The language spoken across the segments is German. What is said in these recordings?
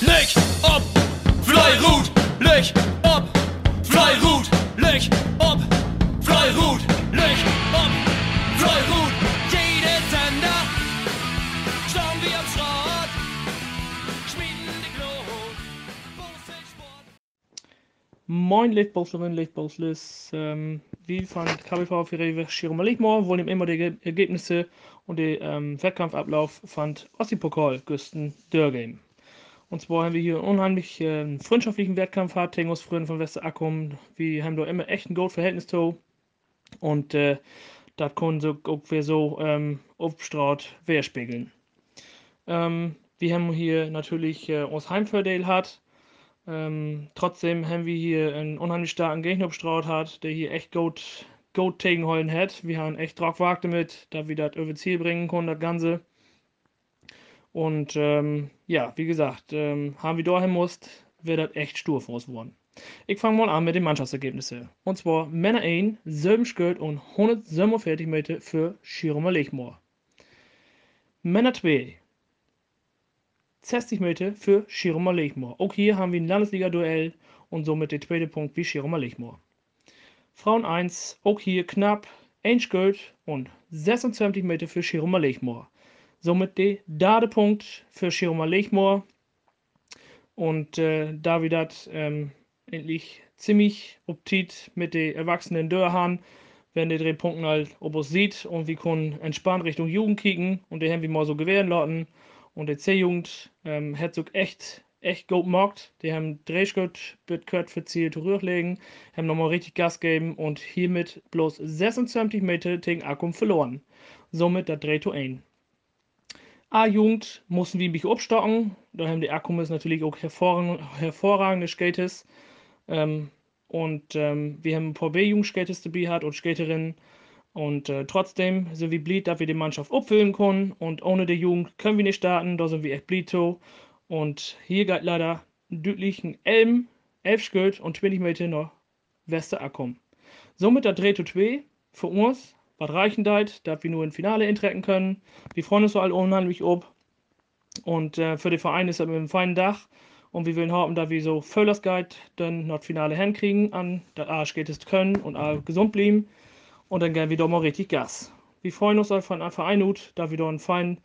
Leg ob, Fleirut, leg ob, Fleirut, leg ob, Fleirut, leg ob, Fleirut. Jede Sender, schauen wir am Schrott, schmieden die Glut. Moin Lichtbolslerinnen, Lichtbolslers. Ähm, wir von KBV für Rewe Schirma Lichtmoor wollen immer die Ge- Ergebnisse und den ähm, Wettkampfablauf von Ossi-Pokal Güsten Dörrgame. Und zwar haben wir hier einen unheimlich äh, freundschaftlichen Wettkampf gehabt, gegen uns Freunde von Westerakkum. Wir haben da immer echt ein gutes Verhältnis zu. Und äh, das können so auch wir so ähm, aufgestrahlt wehrspiegeln. Ähm, wir haben hier natürlich äh, uns Heimvorteil hat. Ähm, trotzdem haben wir hier einen unheimlich starken Gegner bestraut hat, der hier echt gut, gut gegenhalten hat. Wir haben echt drauf gewagt damit, da wir das über Ziel bringen konnten, das Ganze. Und ähm, ja, wie gesagt, ähm, haben wir dahin musst, wäre das echt stur für uns geworden. Ich fange mal an mit den Mannschaftsergebnissen. Und zwar Männer 1, 7 Schild und 147 Meter für Schirmer Lechmoor. Männer 2, 60 Meter für Schirmer Lechmoor. Auch hier haben wir ein Landesliga-Duell und somit den zweiten Punkt wie Schirmer Lechmoor. Frauen 1, auch hier knapp 1 Gold und 26 Meter für Schirmer Lechmoor. Somit der dritte Punkt für Schirmer Lechmoor. Und äh, da wir das ähm, endlich ziemlich optit mit den erwachsenen Dörrhahn, wenn die drei Punkten halt ob uns sieht und wir können entspannt Richtung Jugend kicken und die haben wir mal so gewähren lassen. Und die C-Jugend ähm, so echt, echt gut gemacht. Die haben drei Schritt gehört für Ziel zurücklegen, haben nochmal richtig Gas gegeben und hiermit bloß 26 Meter gegen Akkum verloren. Somit der 3 zu 1. A-Jugend mussten wir ein bisschen aufstocken. Da haben die Akkumis natürlich auch hervorragende, hervorragende Skaters. Ähm, und ähm, wir haben ein paar B-Jugend-Skaters dabei gehabt und Skaterinnen. Und äh, trotzdem sind wir blieb, dass wir die Mannschaft abfüllen können. Und ohne die Jugend können wir nicht starten. Da sind wir echt blieb. Und hier geht leider deutlich ein Elm, 11 Schritt und 20 Meter nach Wester Akkum. Somit der 3 zu 2 für uns. Was reichen deit, dass wir nur im Finale eintreten können. Wir freuen uns so alle unheimlich ob. Und äh, für den Verein ist das einem feinen Dach. Und wir wollen hoffen, dass wir so Völlers Guide dann noch das Finale hinkriegen, an der Arsch geht es können und alle gesund bleiben. Und dann geben wir doch mal richtig Gas. Wir freuen uns von Anfang an ut, da wir doch ein fein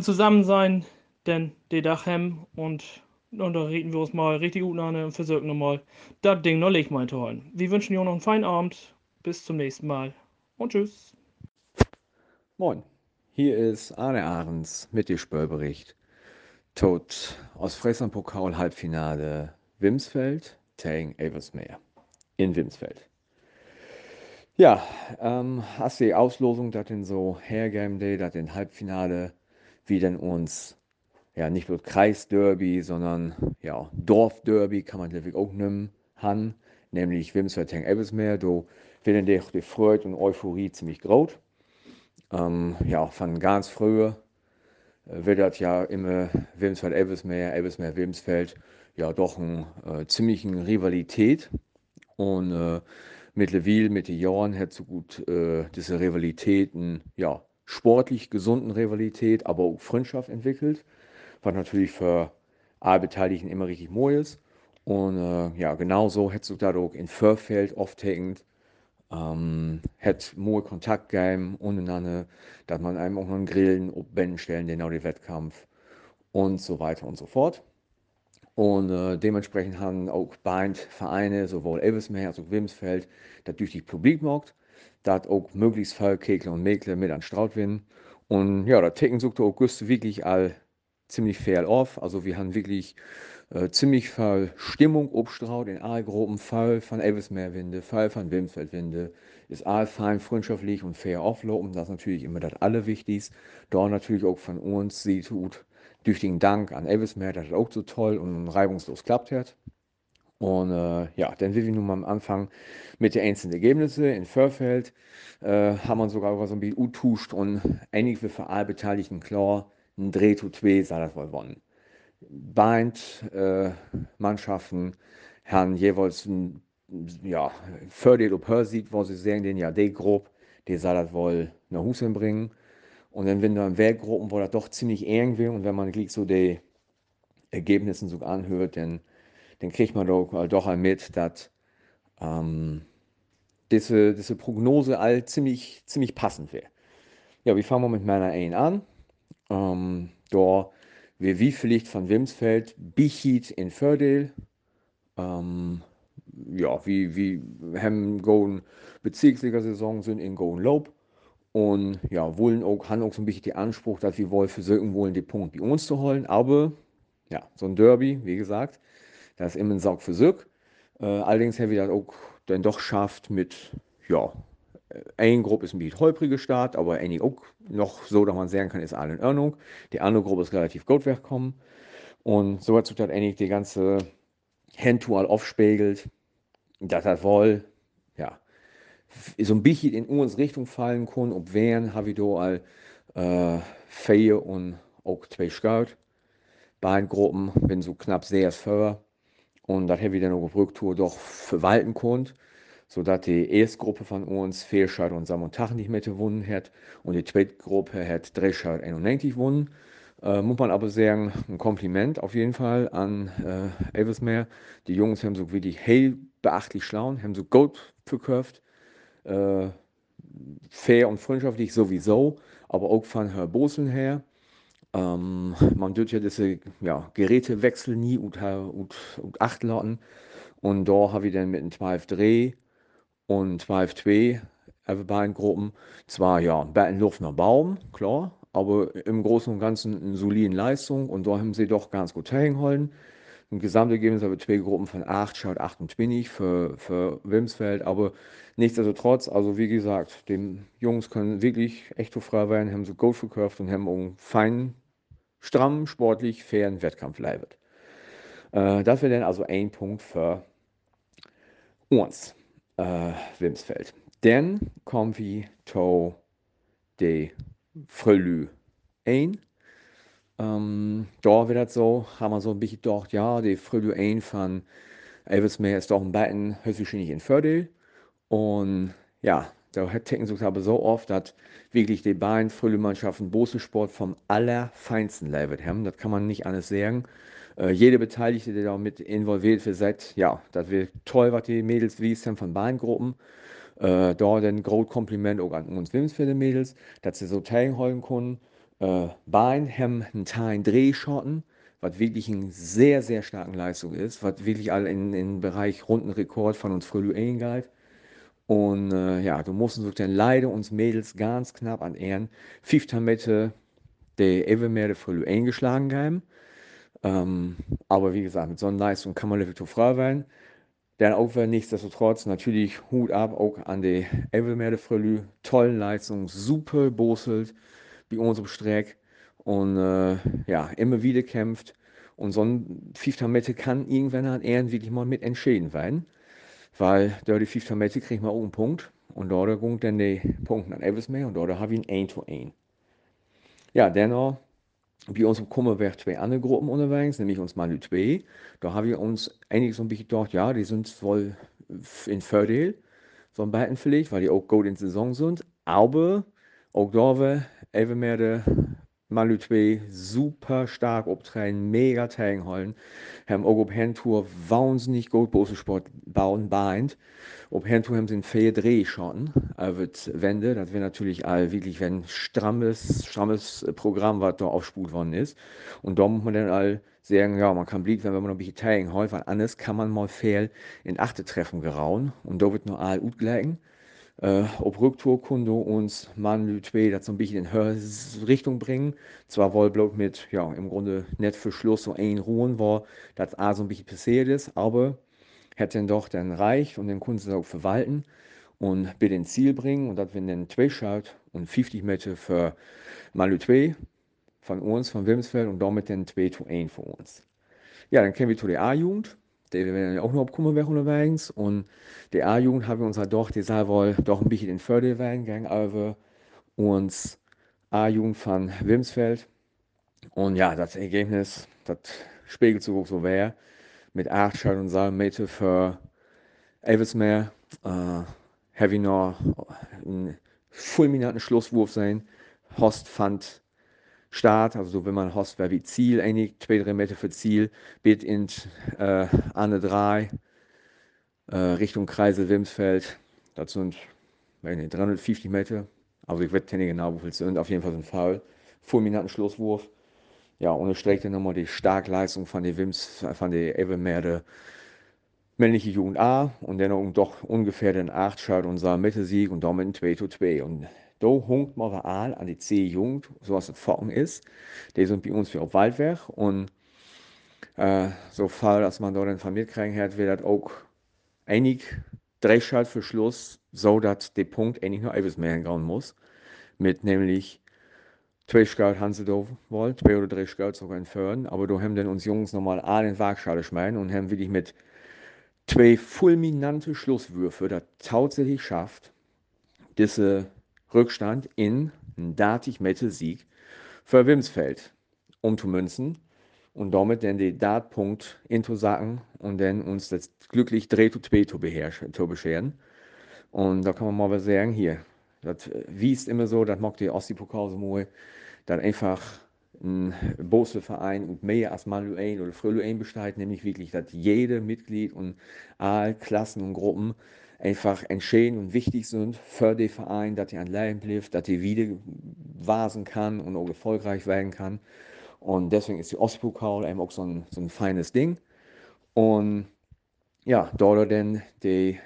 zusammen sein, denn die Dach haben und, und da reden wir uns mal richtig gut an und versuchen nochmal das Ding noch Licht mal zu holen. Wir wünschen euch noch einen feinen Abend. Bis zum nächsten Mal und tschüss. Moin, hier ist Arne Ahrens mit dem Spörbericht. Tot aus Friesland Pokal Halbfinale Wimsfeld gegen Eversmeer in Wimsfeld. Ja, ähm, hast die Auslosung, dass in so hergeben Day, dass in Halbfinale wie denn uns ja nicht bloß Kreisderby, sondern ja Dorfderby kann man natürlich auch nehmen han, nämlich Wimsfeld gegen Eversmeer. Do werden die, die Freude und Euphorie ziemlich groß. Ähm, ja, von ganz früher äh, wird das ja immer Wilmsfeld, Elvesmeer, Elvesmeer, Wilmsfeld ja doch eine äh, ziemlichen Rivalität. Und äh, mittlerweile mit den Jahren hat so gut äh, diese Rivalitäten, ja, sportlich gesunden Rivalität, aber auch Freundschaft entwickelt, was natürlich für alle Beteiligten immer richtig mooi ist. Und äh, ja, genauso hättest du da auch in Förfeld oft hängend ähm, hat mooi Kontakt gegeben untereinander, dass man einem auch noch einen Grillen Bänden stellen, den auch den Wettkampf und so weiter und so fort. Und äh, dementsprechend haben auch beide Vereine, sowohl Elvesmeer als auch Wimsfeld, das durch die Publik macht, dass auch möglichst viele Kegler und Mäkler mit an Straut werden. Und ja, da Ticken sucht August wirklich all ziemlich fair auf. Also wir haben wirklich äh, ziemlich viel Stimmung obstraut in alle Gruppen, Fall von Elvesmeerwinde, Fall von Wimsfeldwinde, ist all fein freundschaftlich und fair auflaufen. Das ist natürlich immer das Allerwichtigste. Da natürlich auch von uns sieht tut düchtigen Dank an Elvesmeer, dass das auch so toll und reibungslos klappt hat. Und äh, ja, dann will ich nun mal am Anfang mit den einzelnen Ergebnissen. In Förfeld äh, haben wir sogar über so ein bisschen utuscht und einige für alle Beteiligten klar, ein Dreh zu zwei sei das wohl gewonnen. Beid äh, Mannschaften haben jeweils ein ja, Fördel ob Hör sieht, wo sie sagen, den ja, der grob, der soll das wohl nach Hause bringen. Und dann, wenn du in Werkgruppen, wo das doch ziemlich eng wird und wenn man so die Ergebnissen so anhört, dann, dann kriegt man doch, doch all mit, dass ähm, diese, diese Prognose all ziemlich, ziemlich passend wäre. Ja, wir fangen mal mit meiner 1 an. Ähm, da wir wie vielleicht von Wimsfeld Bichit in Fördel. Ähm, ja, wie, wie haben Goen Bezirksliga-Saison sind in Goen Lob. Und ja, wollen auch, haben auch so ein bisschen den Anspruch, dass wir wollen versuchen wollen, den Punkt bei uns zu holen. Aber ja, so ein Derby, wie gesagt, das ist immer ein Saug für Sieg. Äh, allerdings haben wir das auch dann doch schafft mit, ja, eine Gruppe ist ein bisschen holprige Start, aber eine auch noch so, dass man sagen kann, ist alle in Ordnung. Die andere Gruppe ist relativ gut weggekommen. Und so hat sich das eigentlich die ganze Handtour aufspiegelt, dass das wohl, ja, so ein bisschen in unsere Richtung fallen kann. Ob wären, habe ich da all äh, vier und auch zwei Scout. Beiden Gruppen, bin so knapp sehr vor. Und das habe ich dann auch auf Rücktour doch verwalten konnte sodass die erste Gruppe von uns vier Schad und Samstag nicht mehr gewonnen hat und die zweite Gruppe hat drei Schad 91 gewonnen. Äh, muss man aber sagen, ein Kompliment auf jeden Fall an äh, Eversmeer. Die Jungs haben so wirklich hell beachtlich schlau, haben so gut verkauft. Äh, fair und freundschaftlich sowieso, aber auch von Herr Boseln her. Ähm, man dürfte ja diese ja, Gerätewechsel nie und, und, und acht lassen. Und da habe ich dann mit einem 12 Dreh und 12-2 even beiden Gruppen. Zwar ja, ein bisschen Luft nach Baum, klar, aber im Großen und Ganzen eine solide Leistung und da haben sie doch ganz gut hingehalten. Im Gesamtergebnis haben wir zwei Gruppen von 8, schaut 28 für, für Wimsfeld, aber nichtsdestotrotz, also wie gesagt, die Jungs können wirklich echt frei werden, haben so gut verkauft und haben einen feinen, strammen, sportlich, fairen Wettkampf leibet. Äh, das wäre dann also ein Punkt für uns äh, Wimsfeld. Kommen wir zu de Frölü ein. Ähm, da wird das so, haben wir so ein bisschen gedacht, ja, die Frölü ein von Elvismeer ist doch ein bisschen höchstwahrscheinlich in Fördel. Und ja, da hätten sie aber so oft, dass wirklich die beiden Frölü-Mannschaften Bosensport vom allerfeinsten Level haben. Das kann man nicht anders sagen äh, jede Beteiligte, die da mit involviert wird, ja, das wird toll, was die Mädels wies haben von Bahngruppen. Äh, da ein großes Kompliment auch an uns Wimsfelde Mädels, dass sie so teilhaben können. Äh, Bahn haben einen Teil Drehschotten, was wirklich eine sehr, sehr starke Leistung ist, was wirklich all in den Bereich Rundenrekord von uns früher eingeht. Und äh, ja, du musst uns dann leider uns Mädels ganz knapp an Ehren 15 Meter der Evermeer früher eingeschlagen haben. Ähm, aber wie gesagt, mit so einer Leistung kann man wirklich frei werden. Dann auch wenn nichtsdestotrotz natürlich Hut ab auch an die Evermerde Frölü. Tollen Leistung, super boselt bei unserem Streck und äh, ja, immer wieder kämpft. Und so ein 5 Meter kann irgendwann an Ehren wirklich mal mit entscheiden werden. Weil da die 5 Meter kriegt man auch einen Punkt. Und dort kommt dann die Punkte an Eversmeer und dort habe ich ein 1 to 1. Ja, dennoch bei uns kommen wir zwei andere Gruppen unterwegs, nämlich uns Manu 2. Da haben wir uns so ein bisschen gedacht, ja, die sind wohl in Fördel, so ein beiden vielleicht, weil die auch gut in Saison sind. Aber auch da wir even mehr der Malu 2 super stark optreden, mega tegenhalten. Haben auch auf Handtour wahnsinnig gut Bosensport bauen beint. Auf Handtour haben sie vier Drehschotten auf Wände. Das wäre natürlich all wirklich ein strammes, strammes Programm, was da aufspult worden ist. Und da muss man dann all sagen, ja, man kann blieb, wenn man noch ein bisschen teilen weil anders kann man mal fehl in achte Treffen gerauen. Und da wird noch all gut gleichen äh, ob Rücktourkunde uns man Lütwe das so ein bisschen in Richtung bringen. Zwar wohl bloß mit, ja, im Grunde nicht für Schluss so ein Ruhen war, das A so ein bisschen passiert ist, aber hätte dann doch dann reicht und den Kunden auch verwalten und bei den Ziel bringen und das wenn dann zwei schaut und 50 Meter für Malu 2 von uns, von Wilmsfeld und damit dann 2 zu 1 für uns. Ja, dann kommen wir zu der A-Jugend die werden auch noch abkommen weg unterwegs. Und die A-Jugend haben wir uns halt doch, die sei wohl doch ein bisschen in Förderwein gegangen, aber uns A-Jugend von Wimsfeld. Und ja, das Ergebnis, das spiegelt so so wer. Mit 8 Schall und Salmeter für Elvismeer. Äh, ich noch einen fulminanten Schlusswurf sein. Host fand Start, also wenn man hast, wie Ziel, einig, zwei, drei Meter für Ziel, bit in äh, Anne 3, äh, Richtung Kreise Wimsfeld. Das sind nicht, 350 Meter, aber ich weiß nicht genau, wie es sind. Auf jeden Fall ein Foul. Fulminanten Schlusswurf. Ja, streckt dann nochmal die Starkleistung von der Wims, von der Evermerde männliche Jugend A und dann doch ungefähr den 8 schaut unser Mittelsieg und damit ein 2 zu 2. Und da hunkt man all an die C-Jugend, so was Form ist. Die sind bei uns für auf Waldwerk und äh, so Fall, dass man dann von mir kriegen hat, wird das auch einig Drehschalt für Schluss, so dass der Punkt eigentlich nur etwas mehr hingauen muss. Mit nämlich zwei Scout haben sie da wollen, zwei oder drei Scouts sogar entfernen, aber da haben dann uns Jungs nochmal alle in Waagschale schmeiden und haben wirklich mit zwei fulminante Schlusswürfe das tatsächlich schafft, diese Rückstand in einen datig Mette Sieg für Wimsfeld umzumünzen und damit dann den Dartpunkt into sacken und dann uns das glücklich 3 zu 2 zu bescheren. Und da kann man mal was sagen, hier, das wies immer so, das mag die Ossi-Pokal so dass einfach ein Bose-Verein und mehr als Manuel oder Fröluein besteht, nämlich wirklich, dass jede Mitglied und alle Klassen und Gruppen einfach entscheiden und wichtig sind für den Verein, dass er an Leben bleibt, dass er wieder wasen kann und auch erfolgreich werden kann. Und deswegen ist die Ostpokal eben auch so ein, so ein feines Ding. Und ja, dort dann die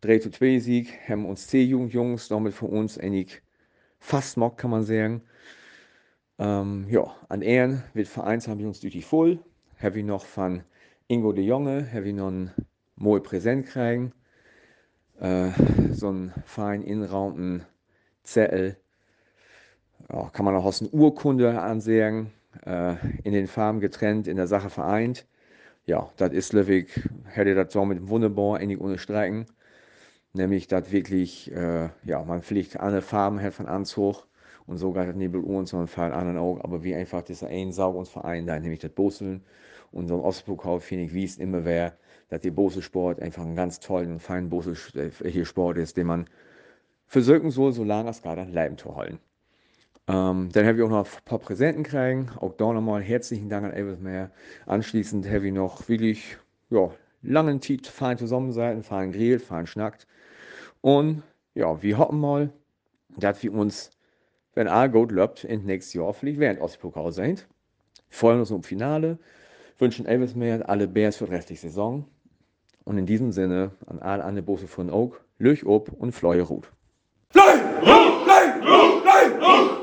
3 zu 2 Sieg haben uns C-Jugendjungs damit für uns eigentlich fast mock, kann man sagen. Ähm, ja, an Ehren wird Vereins haben wir uns durch voll. Habe ich noch von Ingo de Jonge, habe ich noch ein Moe Präsent kriegen. Äh, so ein fein inraumten Zettel. Ja, kann man auch aus einer Urkunde ansehen. Äh, in den Farben getrennt, in der Sache vereint. Ja, das ist Löwig, hätte das so mit wunderbar ähnlich ohne Streiken. Nämlich, dass wirklich, äh, ja, man fliegt alle Farben hat von Anzug und sogar das Nebel uns und fallen anderen auch, aber wie einfach dieser ein Saugungsverein da, nämlich das Boseln und so ein Ostpokal, finde ich, wie es immer wäre, dass der Bosel-Sport einfach ein ganz tollen und feinen Bosel-Sport ist, den man versuchen soll, solange es gerade Leben zu halten. Ähm, dann habe ich auch noch ein paar Präsenten kriegen. Auch da nochmal herzlichen Dank an Elvis Mehr. Anschließend habe ich noch wirklich, ja, langen Zeit fein zusammen sein, fein grillt, fein schnackt. Und ja, wir hoffen mal, dass wir uns, wenn all gut läuft, in nächstes Jahr vielleicht während Ostpokal sind. Freuen uns auf Finale, wünschen Elvis Mehr alle Bears für die restliche Saison. Und in diesem Sinne an alle andere Bosse von Oak, Löch ob und Fleue Ruth.